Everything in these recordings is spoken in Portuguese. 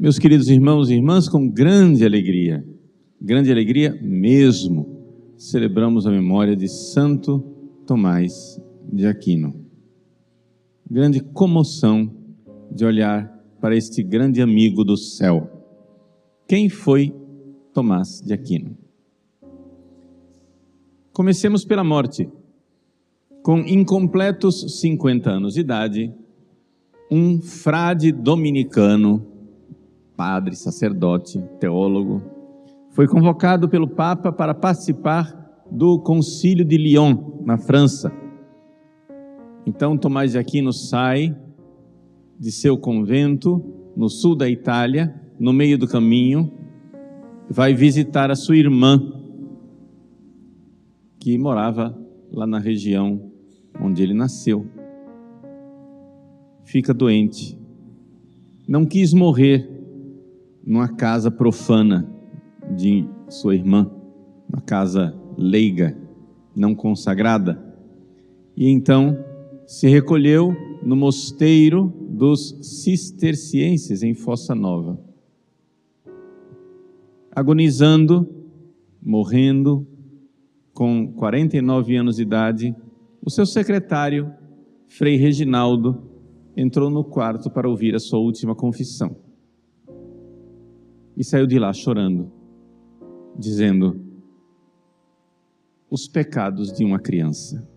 Meus queridos irmãos e irmãs, com grande alegria, grande alegria mesmo, celebramos a memória de Santo Tomás de Aquino. Grande comoção de olhar para este grande amigo do céu. Quem foi Tomás de Aquino? Comecemos pela morte. Com incompletos 50 anos de idade, um frade dominicano, padre, sacerdote, teólogo, foi convocado pelo Papa para participar do Concílio de Lyon, na França. Então Tomás de Aquino sai de seu convento no sul da Itália, no meio do caminho, vai visitar a sua irmã, que morava lá na região onde ele nasceu. Fica doente. Não quis morrer numa casa profana de sua irmã, uma casa leiga, não consagrada. E então se recolheu no mosteiro dos cistercienses em Fossa Nova. Agonizando, morrendo, com 49 anos de idade, o seu secretário, Frei Reginaldo, entrou no quarto para ouvir a sua última confissão. E saiu de lá chorando, dizendo: Os pecados de uma criança.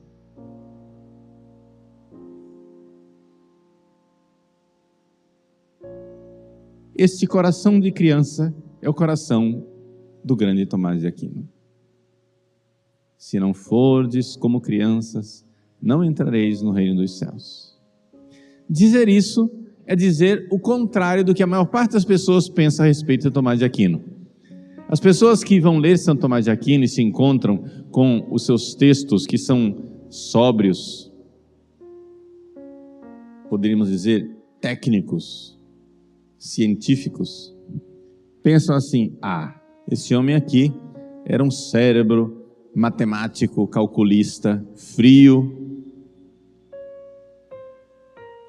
Este coração de criança é o coração do grande Tomás de Aquino. Se não fordes como crianças, não entrareis no reino dos céus. Dizer isso é dizer o contrário do que a maior parte das pessoas pensa a respeito de Tomás de Aquino. As pessoas que vão ler Santo Tomás de Aquino e se encontram com os seus textos que são sóbrios, poderíamos dizer técnicos, científicos pensam assim: ah, esse homem aqui era um cérebro matemático, calculista, frio.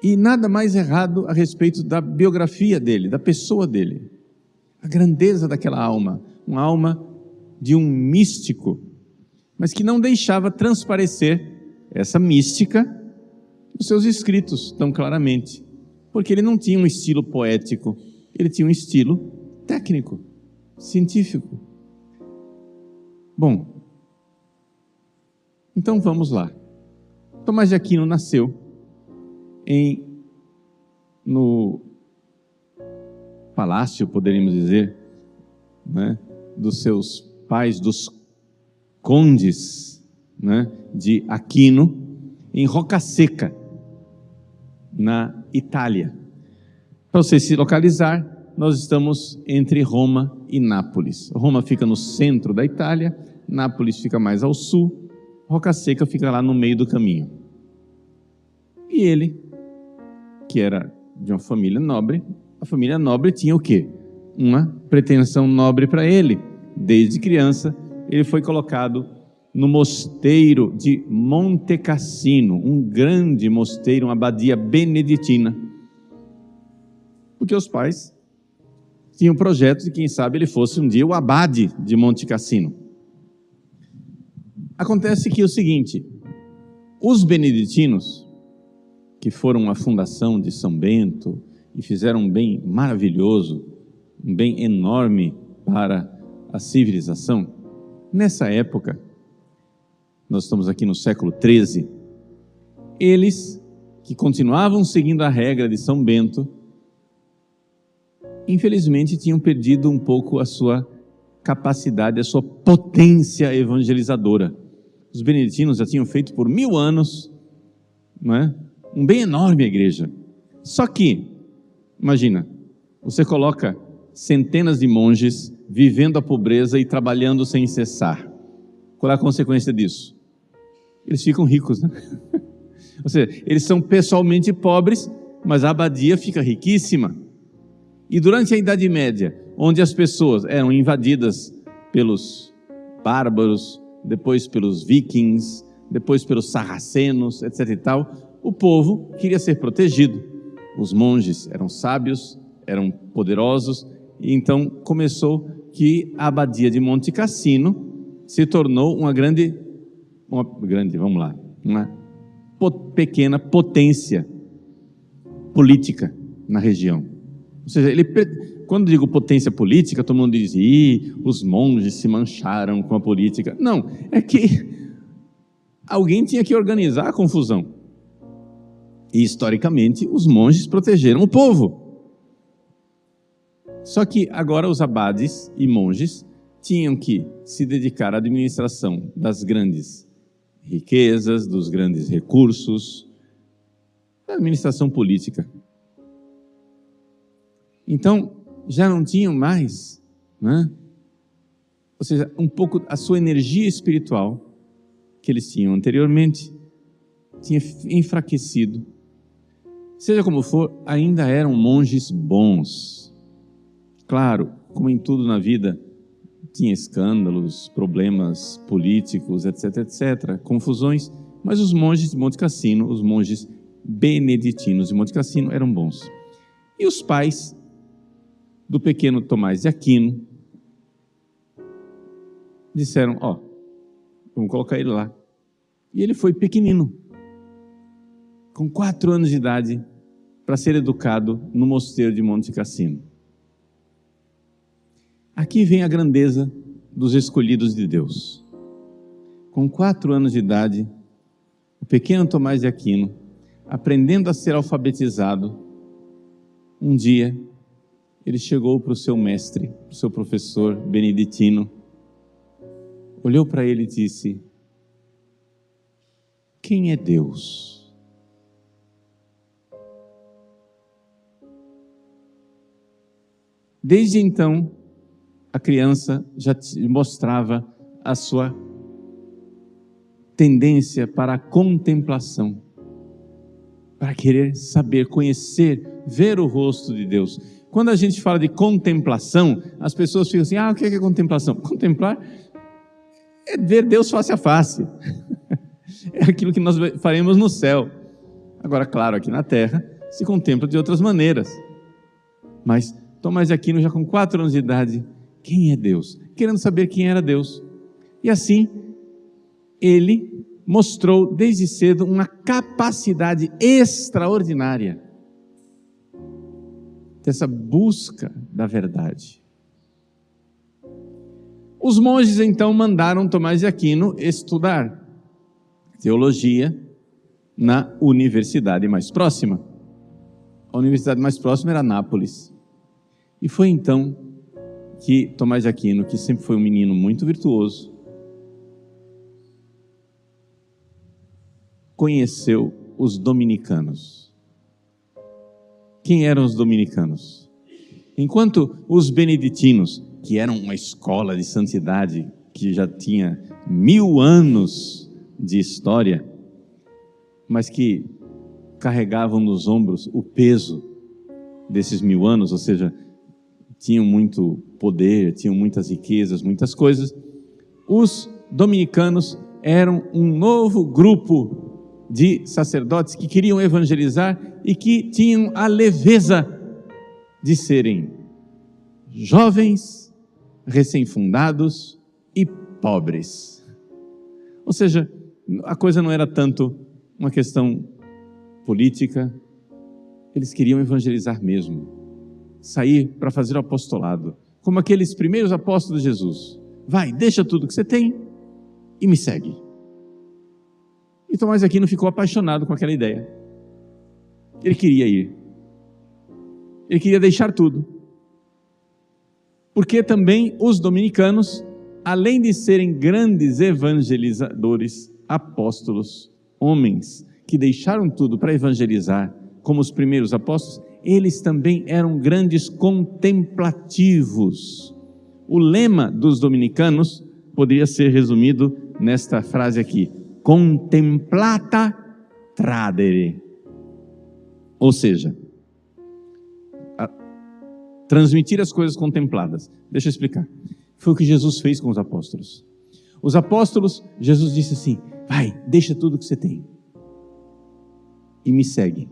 E nada mais errado a respeito da biografia dele, da pessoa dele. A grandeza daquela alma, uma alma de um místico, mas que não deixava transparecer essa mística nos seus escritos tão claramente porque ele não tinha um estilo poético, ele tinha um estilo técnico, científico. Bom, então vamos lá. Tomás de Aquino nasceu em no palácio, poderíamos dizer, né, dos seus pais, dos condes né, de Aquino, em Roca Seca, na Itália. Para você se localizar, nós estamos entre Roma e Nápoles. Roma fica no centro da Itália, Nápoles fica mais ao sul, Roca Seca fica lá no meio do caminho. E ele, que era de uma família nobre, a família nobre tinha o quê? Uma pretensão nobre para ele. Desde criança, ele foi colocado no mosteiro de Monte Cassino, um grande mosteiro, uma abadia beneditina. Porque os pais tinham um projeto de quem sabe ele fosse um dia o abade de Monte Cassino. Acontece que é o seguinte, os beneditinos, que foram a fundação de São Bento e fizeram um bem maravilhoso, um bem enorme para a civilização, nessa época nós estamos aqui no século 13, eles que continuavam seguindo a regra de São Bento, infelizmente tinham perdido um pouco a sua capacidade, a sua potência evangelizadora. Os beneditinos já tinham feito por mil anos não é? Um bem enorme a igreja. Só que, imagina, você coloca centenas de monges vivendo a pobreza e trabalhando sem cessar. Qual é a consequência disso? eles ficam ricos, né? Ou seja, eles são pessoalmente pobres, mas a abadia fica riquíssima. E durante a Idade Média, onde as pessoas eram invadidas pelos bárbaros, depois pelos vikings, depois pelos sarracenos, etc e tal, o povo queria ser protegido. Os monges eram sábios, eram poderosos, e então começou que a abadia de Monte Cassino se tornou uma grande, uma grande, vamos lá, uma pequena potência política na região. Ou seja, ele, quando digo potência política, todo mundo diz, Ih, os monges se mancharam com a política. Não, é que alguém tinha que organizar a confusão. E historicamente, os monges protegeram o povo. Só que agora os abades e monges tinham que se dedicar à administração das grandes riquezas, dos grandes recursos, da administração política. Então, já não tinham mais, né? ou seja, um pouco a sua energia espiritual que eles tinham anteriormente tinha enfraquecido. Seja como for, ainda eram monges bons. Claro, como em tudo na vida, tinha escândalos, problemas políticos, etc, etc, confusões, mas os monges de Monte Cassino, os monges beneditinos de Monte Cassino eram bons. E os pais do pequeno Tomás de Aquino disseram: Ó, oh, vamos colocar ele lá. E ele foi pequenino, com quatro anos de idade, para ser educado no mosteiro de Monte Cassino. Aqui vem a grandeza dos escolhidos de Deus. Com quatro anos de idade, o pequeno Tomás de Aquino, aprendendo a ser alfabetizado, um dia ele chegou para o seu mestre, para o seu professor beneditino, olhou para ele e disse: Quem é Deus? Desde então, a criança já mostrava a sua tendência para a contemplação, para querer saber, conhecer, ver o rosto de Deus. Quando a gente fala de contemplação, as pessoas ficam assim: ah, o que é contemplação? Contemplar é ver Deus face a face, é aquilo que nós faremos no céu. Agora, claro, aqui na terra se contempla de outras maneiras, mas Tomás de Aquino, já com quatro anos de idade, quem é Deus, querendo saber quem era Deus. E assim, ele mostrou desde cedo uma capacidade extraordinária dessa busca da verdade. Os monges então mandaram Tomás de Aquino estudar teologia na universidade mais próxima. A universidade mais próxima era Nápoles. E foi então que Tomás de Aquino, que sempre foi um menino muito virtuoso, conheceu os dominicanos. Quem eram os dominicanos? Enquanto os beneditinos, que eram uma escola de santidade que já tinha mil anos de história, mas que carregavam nos ombros o peso desses mil anos, ou seja, tinham muito poder, tinham muitas riquezas, muitas coisas. Os dominicanos eram um novo grupo de sacerdotes que queriam evangelizar e que tinham a leveza de serem jovens, recém-fundados e pobres. Ou seja, a coisa não era tanto uma questão política, eles queriam evangelizar mesmo, sair para fazer o apostolado, como aqueles primeiros apóstolos de Jesus. Vai, deixa tudo que você tem e me segue. E Tomás Aquino ficou apaixonado com aquela ideia. Ele queria ir. Ele queria deixar tudo. Porque também os dominicanos, além de serem grandes evangelizadores, apóstolos, homens que deixaram tudo para evangelizar, como os primeiros apóstolos, eles também eram grandes contemplativos. O lema dos dominicanos poderia ser resumido nesta frase aqui: contemplata tradere. Ou seja, transmitir as coisas contempladas. Deixa eu explicar. Foi o que Jesus fez com os apóstolos. Os apóstolos, Jesus disse assim: vai, deixa tudo que você tem e me segue.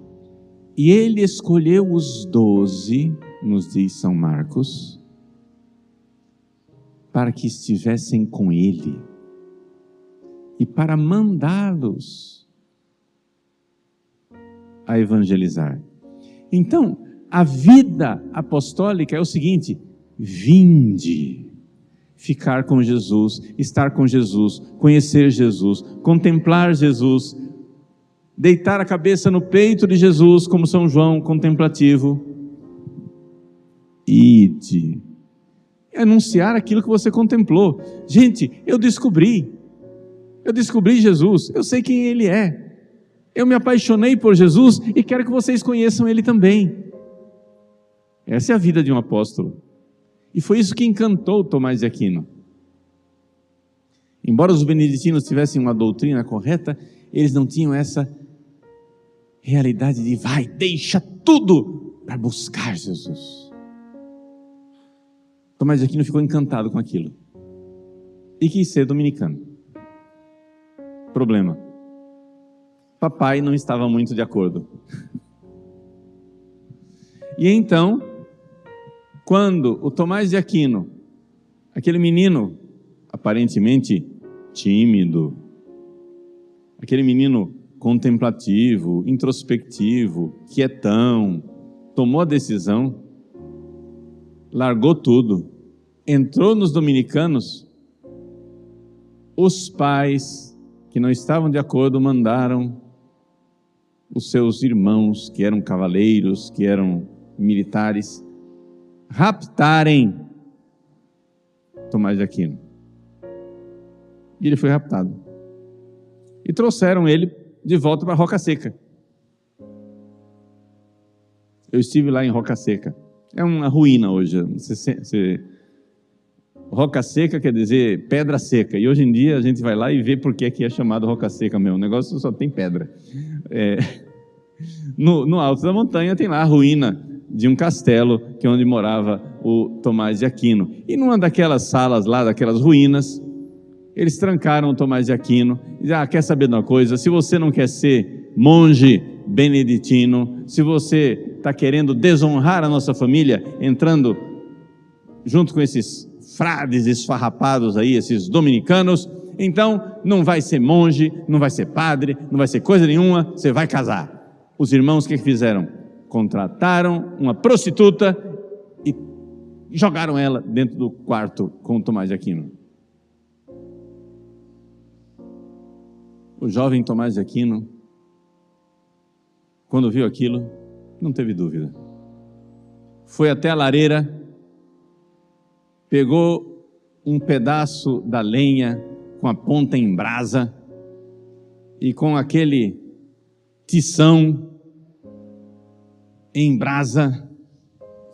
E ele escolheu os doze, nos diz São Marcos, para que estivessem com ele e para mandá-los a evangelizar. Então, a vida apostólica é o seguinte: vinde ficar com Jesus, estar com Jesus, conhecer Jesus, contemplar Jesus, deitar a cabeça no peito de Jesus, como São João contemplativo. Ide. Anunciar aquilo que você contemplou. Gente, eu descobri. Eu descobri Jesus. Eu sei quem Ele é. Eu me apaixonei por Jesus e quero que vocês conheçam Ele também. Essa é a vida de um apóstolo. E foi isso que encantou Tomás de Aquino. Embora os beneditinos tivessem uma doutrina correta, eles não tinham essa realidade de vai, deixa tudo para buscar Jesus. Tomás de Aquino ficou encantado com aquilo e quis ser dominicano. Problema: papai não estava muito de acordo. E então, quando o Tomás de Aquino, aquele menino aparentemente tímido, aquele menino contemplativo, introspectivo, quietão, tomou a decisão, largou tudo, entrou nos dominicanos, os pais que não estavam de acordo mandaram os seus irmãos, que eram cavaleiros, que eram militares, raptarem Tomás de Aquino. E ele foi raptado. E trouxeram ele de volta para Roca Seca. Eu estive lá em Roca Seca. É uma ruína hoje. Você, você... Roca Seca quer dizer pedra seca. E hoje em dia a gente vai lá e vê por que é chamado Roca Seca mesmo. O negócio só tem pedra. É... No, no alto da montanha tem lá a ruína de um castelo que é onde morava o Tomás de Aquino. E numa daquelas salas lá, daquelas ruínas, eles trancaram Tomás de Aquino. Ah, quer saber de uma coisa? Se você não quer ser monge beneditino, se você está querendo desonrar a nossa família, entrando junto com esses frades esfarrapados aí, esses dominicanos, então não vai ser monge, não vai ser padre, não vai ser coisa nenhuma, você vai casar. Os irmãos o que, fizeram? Contrataram uma prostituta e jogaram ela dentro do quarto com Tomás de Aquino. O jovem Tomás de Aquino, quando viu aquilo, não teve dúvida. Foi até a lareira, pegou um pedaço da lenha com a ponta em brasa e com aquele tição em brasa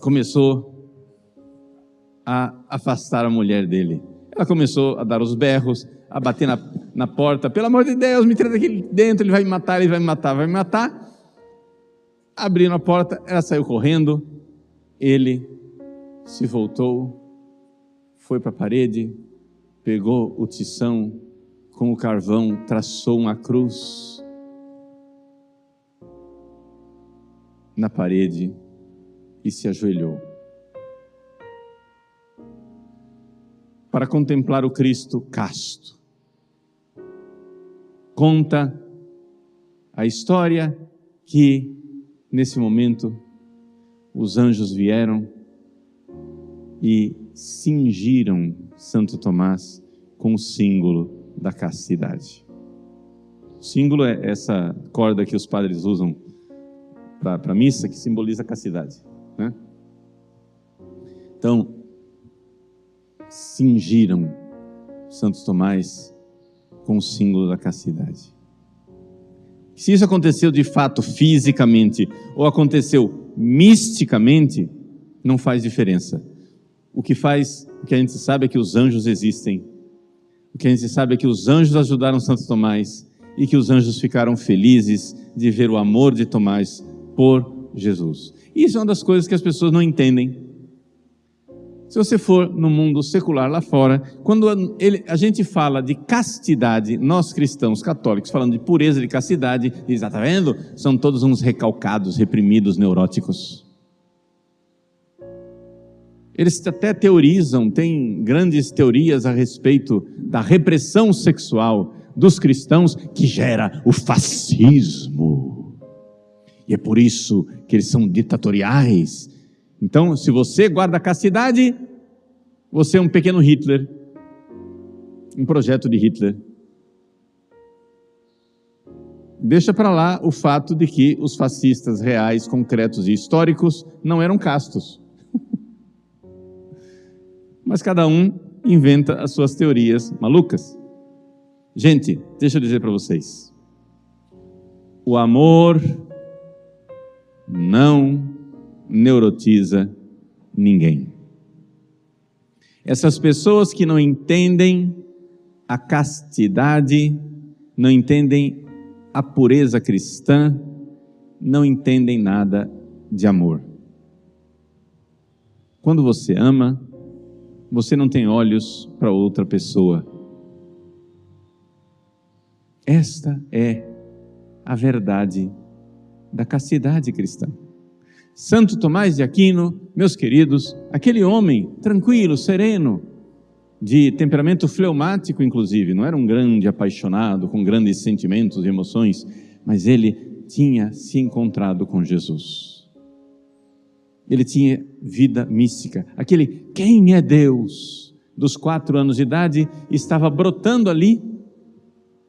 começou a afastar a mulher dele. Ela começou a dar os berros, a bater na, na porta. Pelo amor de Deus, me tira daqui dentro, ele vai me matar, ele vai me matar, vai me matar. Abriram a porta, ela saiu correndo. Ele se voltou, foi para a parede, pegou o tição com o carvão, traçou uma cruz na parede e se ajoelhou. Para contemplar o Cristo casto conta a história que, nesse momento, os anjos vieram e cingiram Santo Tomás com o símbolo da castidade. O símbolo é essa corda que os padres usam para a missa, que simboliza a castidade. Né? Então, cingiram Santo Tomás com o símbolo da castidade. Se isso aconteceu de fato fisicamente ou aconteceu misticamente, não faz diferença. O que faz, o que a gente sabe é que os anjos existem. O que a gente sabe é que os anjos ajudaram Santo Tomás e que os anjos ficaram felizes de ver o amor de Tomás por Jesus. Isso é uma das coisas que as pessoas não entendem. Se você for no mundo secular lá fora, quando ele, a gente fala de castidade, nós cristãos católicos falando de pureza de castidade, diz, ah, tá vendo? São todos uns recalcados, reprimidos, neuróticos. Eles até teorizam, têm grandes teorias a respeito da repressão sexual dos cristãos que gera o fascismo. E é por isso que eles são ditatoriais. Então, se você guarda a castidade, você é um pequeno Hitler, um projeto de Hitler. Deixa para lá o fato de que os fascistas reais, concretos e históricos não eram castos. Mas cada um inventa as suas teorias malucas. Gente, deixa eu dizer para vocês. O amor não neurotiza ninguém. Essas pessoas que não entendem a castidade, não entendem a pureza cristã, não entendem nada de amor. Quando você ama, você não tem olhos para outra pessoa. Esta é a verdade da castidade cristã. Santo Tomás de Aquino, meus queridos, aquele homem tranquilo, sereno, de temperamento fleumático, inclusive, não era um grande apaixonado, com grandes sentimentos e emoções, mas ele tinha se encontrado com Jesus ele tinha vida mística. Aquele quem é Deus dos quatro anos de idade estava brotando ali,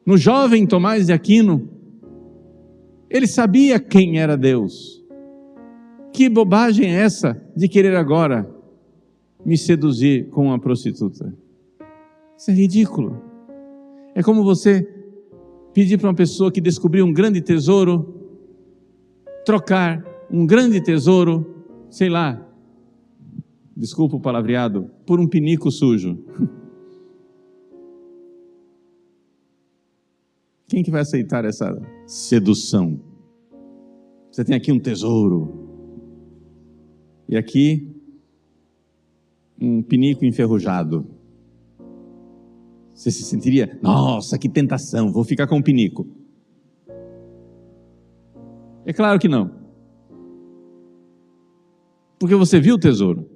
no jovem Tomás de Aquino. Ele sabia quem era Deus. Que bobagem é essa de querer agora me seduzir com uma prostituta? Isso é ridículo. É como você pedir para uma pessoa que descobriu um grande tesouro trocar um grande tesouro sei lá, desculpa o palavreado, por um pinico sujo. Quem que vai aceitar essa sedução? Você tem aqui um tesouro. E aqui um pinico enferrujado. Você se sentiria, nossa, que tentação, vou ficar com um pinico. É claro que não. Porque você viu o tesouro.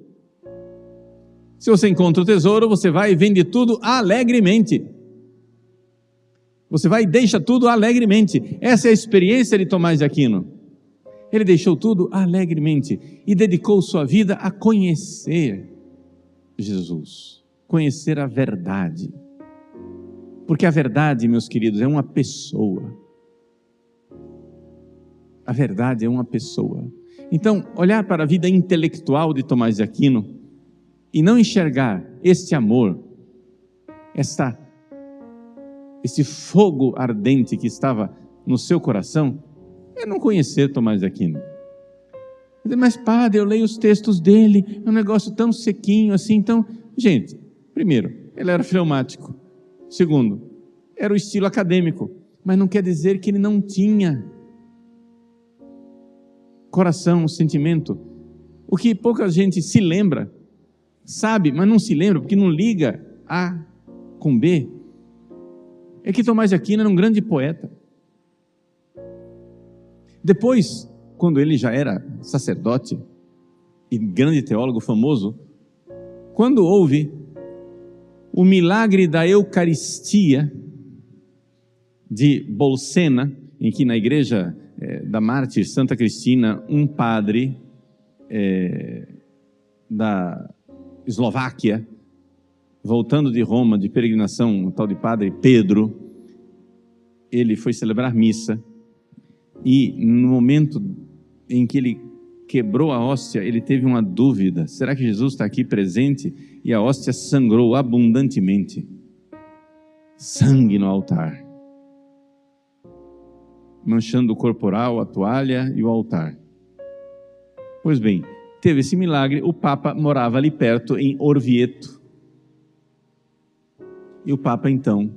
Se você encontra o tesouro, você vai e vende tudo alegremente. Você vai e deixa tudo alegremente. Essa é a experiência de Tomás de Aquino. Ele deixou tudo alegremente e dedicou sua vida a conhecer Jesus, conhecer a verdade. Porque a verdade, meus queridos, é uma pessoa. A verdade é uma pessoa. Então, olhar para a vida intelectual de Tomás de Aquino e não enxergar este amor, esta, esse fogo ardente que estava no seu coração, é não conhecer Tomás de Aquino. Mas, padre, eu leio os textos dele, é um negócio tão sequinho assim. Então, gente, primeiro, ele era fleumático. Segundo, era o estilo acadêmico. Mas não quer dizer que ele não tinha coração, sentimento. O que pouca gente se lembra, sabe, mas não se lembra, porque não liga A com B, é que Tomás de Aquino era um grande poeta. Depois, quando ele já era sacerdote e grande teólogo famoso, quando houve o milagre da Eucaristia de Bolsena, em que na igreja é, da mártir Santa Cristina, um padre é, da Eslováquia, voltando de Roma, de peregrinação, o tal de padre Pedro, ele foi celebrar missa e no momento em que ele quebrou a hóstia, ele teve uma dúvida: será que Jesus está aqui presente? E a hóstia sangrou abundantemente sangue no altar manchando o corporal, a toalha e o altar. Pois bem, teve esse milagre, o Papa morava ali perto, em Orvieto. E o Papa então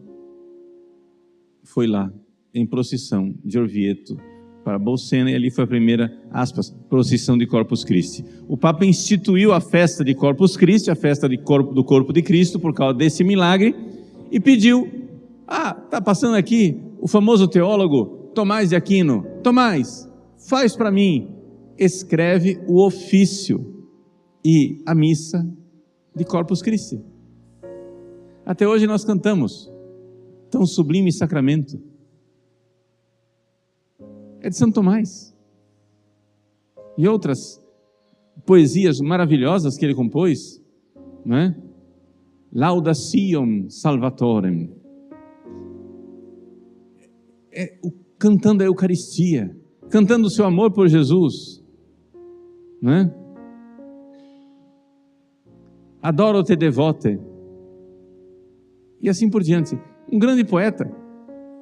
foi lá, em procissão de Orvieto, para Bolsena, e ali foi a primeira, aspas, procissão de Corpus Christi. O Papa instituiu a festa de Corpus Christi, a festa corpo, do corpo de Cristo, por causa desse milagre, e pediu: Ah, está passando aqui o famoso teólogo Tomás de Aquino, Tomás, faz para mim, escreve o ofício e a missa de Corpus Christi. Até hoje nós cantamos tão sublime sacramento. É de São Tomás. E outras poesias maravilhosas que ele compôs, não é? Laudacion Salvatorem. É, o, cantando a Eucaristia, cantando o seu amor por Jesus, não é? Adoro-te devote. E assim por diante. Um grande poeta.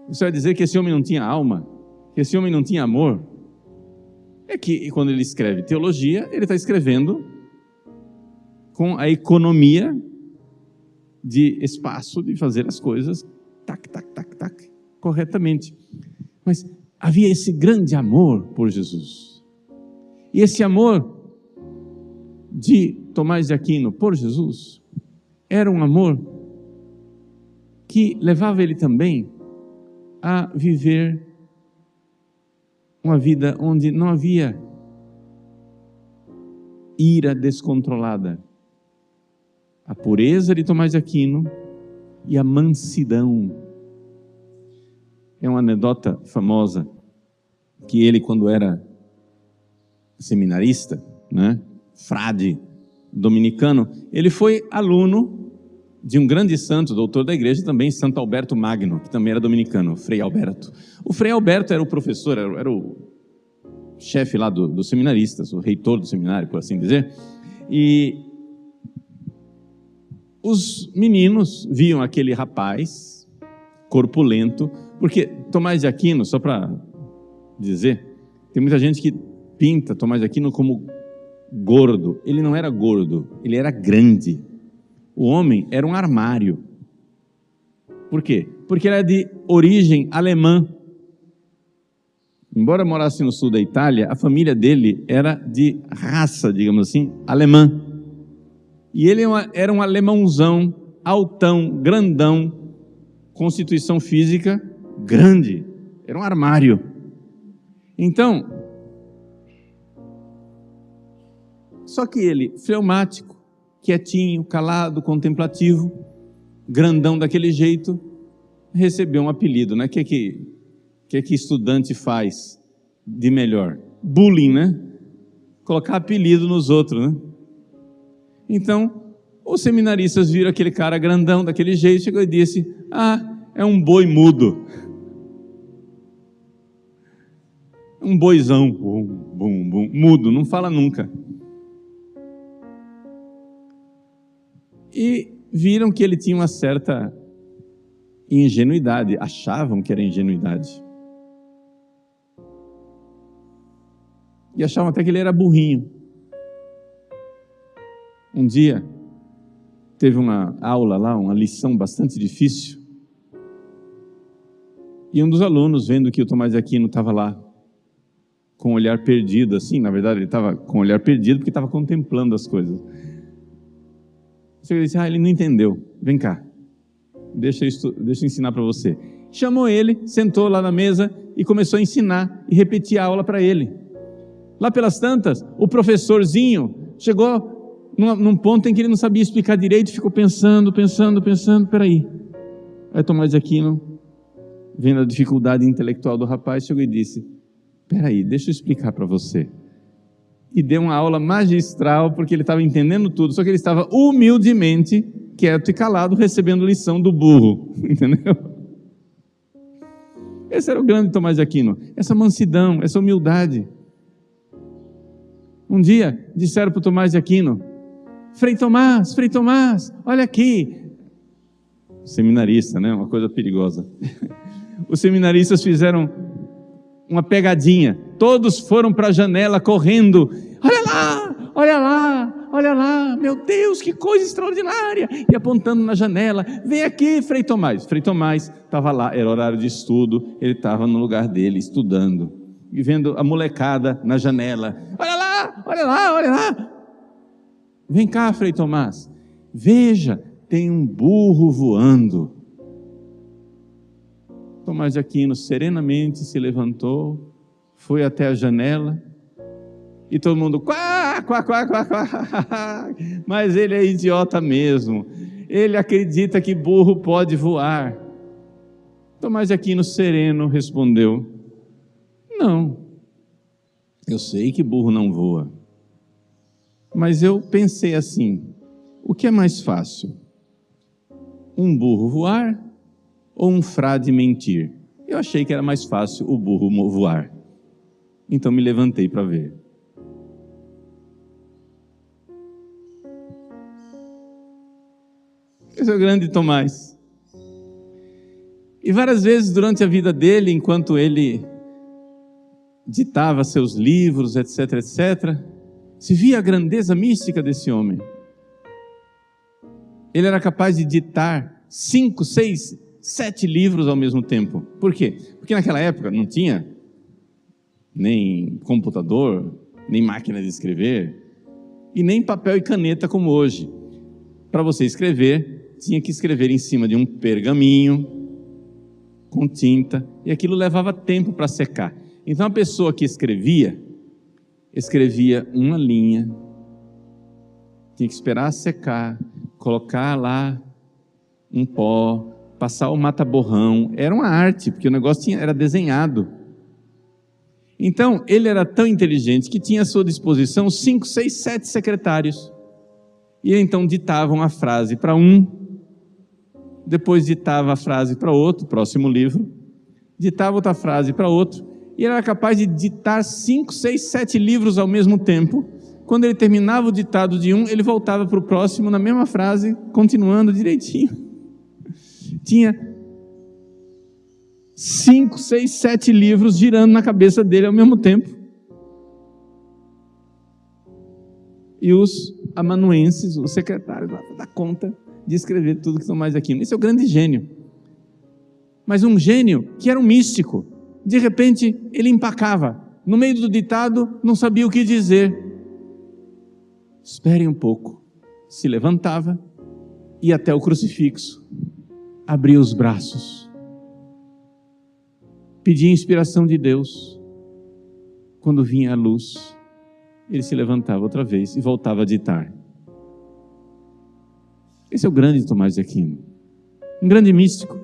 Você vai dizer que esse homem não tinha alma, que esse homem não tinha amor. É que quando ele escreve teologia, ele está escrevendo com a economia de espaço de fazer as coisas tac, tac, tac, tac, corretamente. Mas havia esse grande amor por Jesus. E esse amor de Tomás de Aquino por Jesus era um amor que levava ele também a viver uma vida onde não havia ira descontrolada. A pureza de Tomás de Aquino e a mansidão. É uma anedota famosa que ele, quando era seminarista, né, frade dominicano, ele foi aluno de um grande santo, doutor da igreja, também Santo Alberto Magno, que também era dominicano, Frei Alberto. O Frei Alberto era o professor, era, o chefe lá do, dos seminaristas, o reitor do seminário, por assim dizer. E os meninos viam aquele rapaz corpulento, porque Tomás de Aquino, só para dizer, tem muita gente que pinta Tomás de Aquino como gordo. Ele não era gordo, ele era grande. O homem era um armário. Por quê? Porque ele era de origem alemã. Embora morasse no sul da Itália, a família dele era de raça, digamos assim, alemã. E ele é era um alemãozão, altão, grandão, constituição física grande. Era um armário. Então, só que ele, fleumático, quietinho, calado, contemplativo, grandão daquele jeito, recebeu um apelido, né? O que, que, que, que estudante faz de melhor? Bullying, né? Colocar apelido nos outros, né? Então, os seminaristas viram aquele cara grandão daquele jeito, chegou e disse: Ah, é um boi mudo. Um boizão, bum, bum, bum, mudo, não fala nunca. E viram que ele tinha uma certa ingenuidade, achavam que era ingenuidade. E achavam até que ele era burrinho. Um dia, teve uma aula lá, uma lição bastante difícil. E um dos alunos, vendo que o Tomás de Aquino estava lá, com o olhar perdido, assim, na verdade ele estava com o olhar perdido porque estava contemplando as coisas. Você disse, ah, ele não entendeu. Vem cá, deixa eu, deixa eu ensinar para você. Chamou ele, sentou lá na mesa e começou a ensinar e repetir a aula para ele. Lá pelas tantas, o professorzinho chegou num, ponto em que ele não sabia explicar direito, ficou pensando, pensando, pensando, peraí. Aí Tomás de Aquino, vendo a dificuldade intelectual do rapaz, chegou e disse, peraí, deixa eu explicar para você e deu uma aula magistral, porque ele estava entendendo tudo, só que ele estava humildemente, quieto e calado, recebendo lição do burro, entendeu? Esse era o grande Tomás de Aquino, essa mansidão, essa humildade. Um dia disseram para Tomás de Aquino: Frei Tomás, Frei Tomás, olha aqui. Seminarista, né? Uma coisa perigosa. Os seminaristas fizeram uma pegadinha. Todos foram para a janela correndo. Olha lá, olha lá, olha lá, meu Deus, que coisa extraordinária! E apontando na janela, vem aqui, Frei Tomás. Frei Tomás estava lá, era horário de estudo, ele estava no lugar dele, estudando, e vendo a molecada na janela. Olha lá, olha lá, olha lá. Vem cá, Frei Tomás, veja, tem um burro voando. Tomás de Aquino serenamente se levantou, foi até a janela e todo mundo, quá! quá, quá, quá, quá. Mas ele é idiota mesmo. Ele acredita que burro pode voar. Tomás de Aquino sereno respondeu: Não, eu sei que burro não voa. Mas eu pensei assim: o que é mais fácil? Um burro voar ou um frade mentir? Eu achei que era mais fácil o burro voar. Então me levantei para ver. Esse é o grande Tomás. E várias vezes durante a vida dele, enquanto ele ditava seus livros, etc, etc, se via a grandeza mística desse homem. Ele era capaz de ditar cinco, seis, sete livros ao mesmo tempo. Por quê? Porque naquela época não tinha nem computador, nem máquina de escrever, e nem papel e caneta como hoje. Para você escrever, tinha que escrever em cima de um pergaminho com tinta, e aquilo levava tempo para secar. Então a pessoa que escrevia, escrevia uma linha, tinha que esperar secar, colocar lá um pó, passar o mata-borrão. Era uma arte, porque o negócio tinha, era desenhado. Então, ele era tão inteligente que tinha à sua disposição cinco, seis, sete secretários. E então ditavam a frase para um, depois ditava a frase para outro, próximo livro, ditava outra frase para outro, e era capaz de ditar cinco, seis, sete livros ao mesmo tempo. Quando ele terminava o ditado de um, ele voltava para o próximo na mesma frase, continuando direitinho. Tinha cinco, seis, sete livros girando na cabeça dele ao mesmo tempo. E os amanuenses, os secretários lá, dá conta de escrever tudo que estão mais aqui. Esse é o grande gênio. Mas um gênio que era um místico de repente ele empacava. No meio do ditado, não sabia o que dizer. Espere um pouco. Se levantava, ia até o crucifixo, abria os braços, pedia inspiração de Deus. Quando vinha a luz, ele se levantava outra vez e voltava a ditar. Esse é o grande Tomás de Aquino, um grande místico.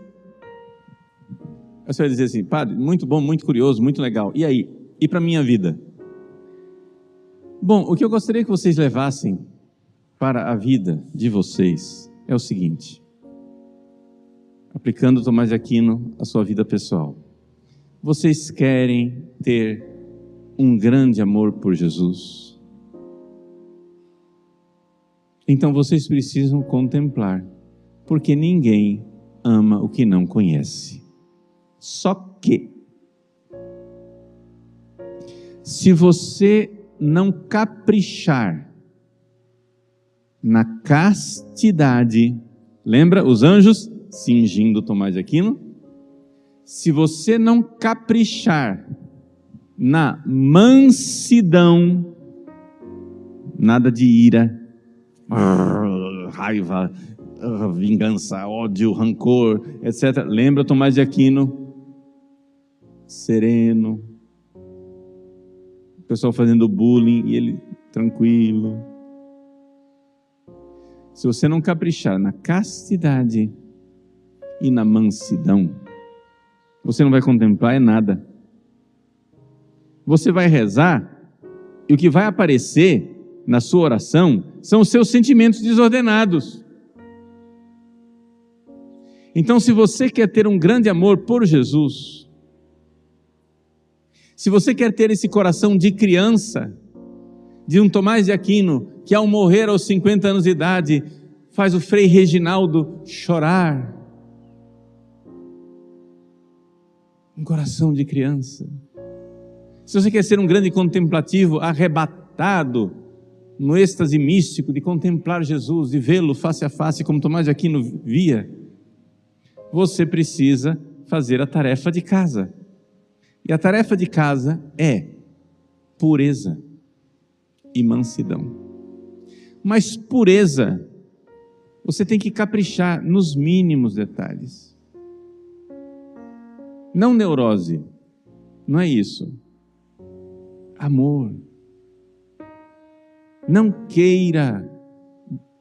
Você vai dizer assim, padre, muito bom, muito curioso, muito legal. E aí? E para a minha vida? Bom, o que eu gostaria que vocês levassem para a vida de vocês é o seguinte: aplicando Tomás de Aquino à sua vida pessoal. Vocês querem ter um grande amor por Jesus? Então vocês precisam contemplar, porque ninguém ama o que não conhece. Só que, se você não caprichar na castidade, lembra os anjos cingindo Tomás de Aquino? Se você não caprichar na mansidão, nada de ira, raiva, vingança, ódio, rancor, etc. Lembra Tomás de Aquino? sereno, o pessoal fazendo bullying e ele tranquilo. Se você não caprichar na castidade e na mansidão, você não vai contemplar é nada. Você vai rezar e o que vai aparecer na sua oração são os seus sentimentos desordenados. Então, se você quer ter um grande amor por Jesus, se você quer ter esse coração de criança, de um Tomás de Aquino, que ao morrer aos 50 anos de idade, faz o Frei Reginaldo chorar. Um coração de criança. Se você quer ser um grande contemplativo, arrebatado no êxtase místico de contemplar Jesus, de vê-lo face a face, como Tomás de Aquino via, você precisa fazer a tarefa de casa. E a tarefa de casa é pureza e mansidão. Mas pureza, você tem que caprichar nos mínimos detalhes. Não neurose, não é isso. Amor. Não queira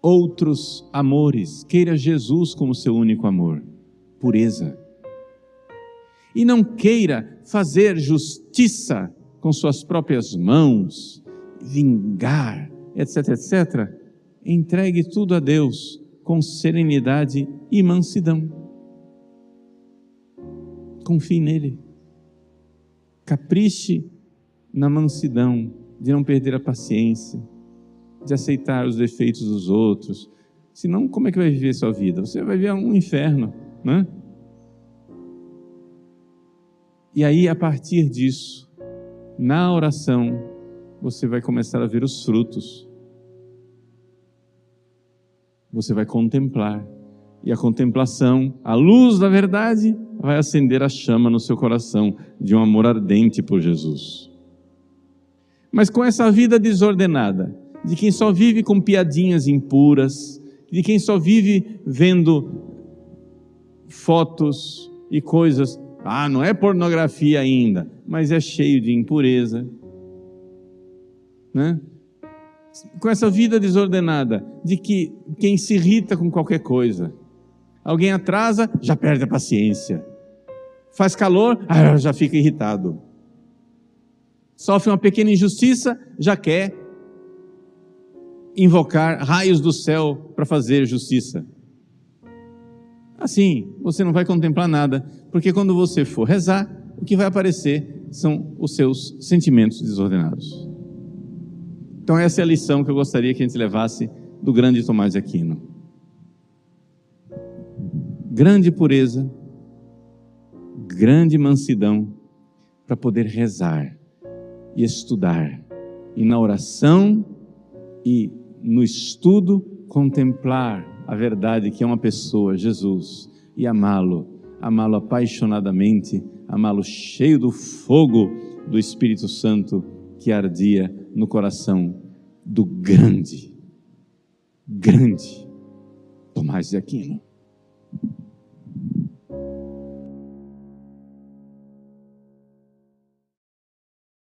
outros amores, queira Jesus como seu único amor. Pureza. E não queira fazer justiça com suas próprias mãos, vingar, etc, etc. Entregue tudo a Deus com serenidade e mansidão. Confie nele. Capriche na mansidão, de não perder a paciência, de aceitar os defeitos dos outros. Senão, como é que vai viver sua vida? Você vai viver um inferno, né? E aí, a partir disso, na oração, você vai começar a ver os frutos. Você vai contemplar. E a contemplação, a luz da verdade, vai acender a chama no seu coração de um amor ardente por Jesus. Mas com essa vida desordenada, de quem só vive com piadinhas impuras, de quem só vive vendo fotos e coisas ah, não é pornografia ainda, mas é cheio de impureza. Né? Com essa vida desordenada, de que quem se irrita com qualquer coisa, alguém atrasa, já perde a paciência. Faz calor, ah, já fica irritado. Sofre uma pequena injustiça, já quer invocar raios do céu para fazer justiça. Assim, você não vai contemplar nada, porque quando você for rezar, o que vai aparecer são os seus sentimentos desordenados. Então, essa é a lição que eu gostaria que a gente levasse do grande Tomás de Aquino. Grande pureza, grande mansidão para poder rezar e estudar, e na oração e no estudo contemplar a verdade que é uma pessoa, Jesus, e amá-lo, amá-lo apaixonadamente, amá-lo cheio do fogo do Espírito Santo que ardia no coração do grande, grande Tomás de Aquino.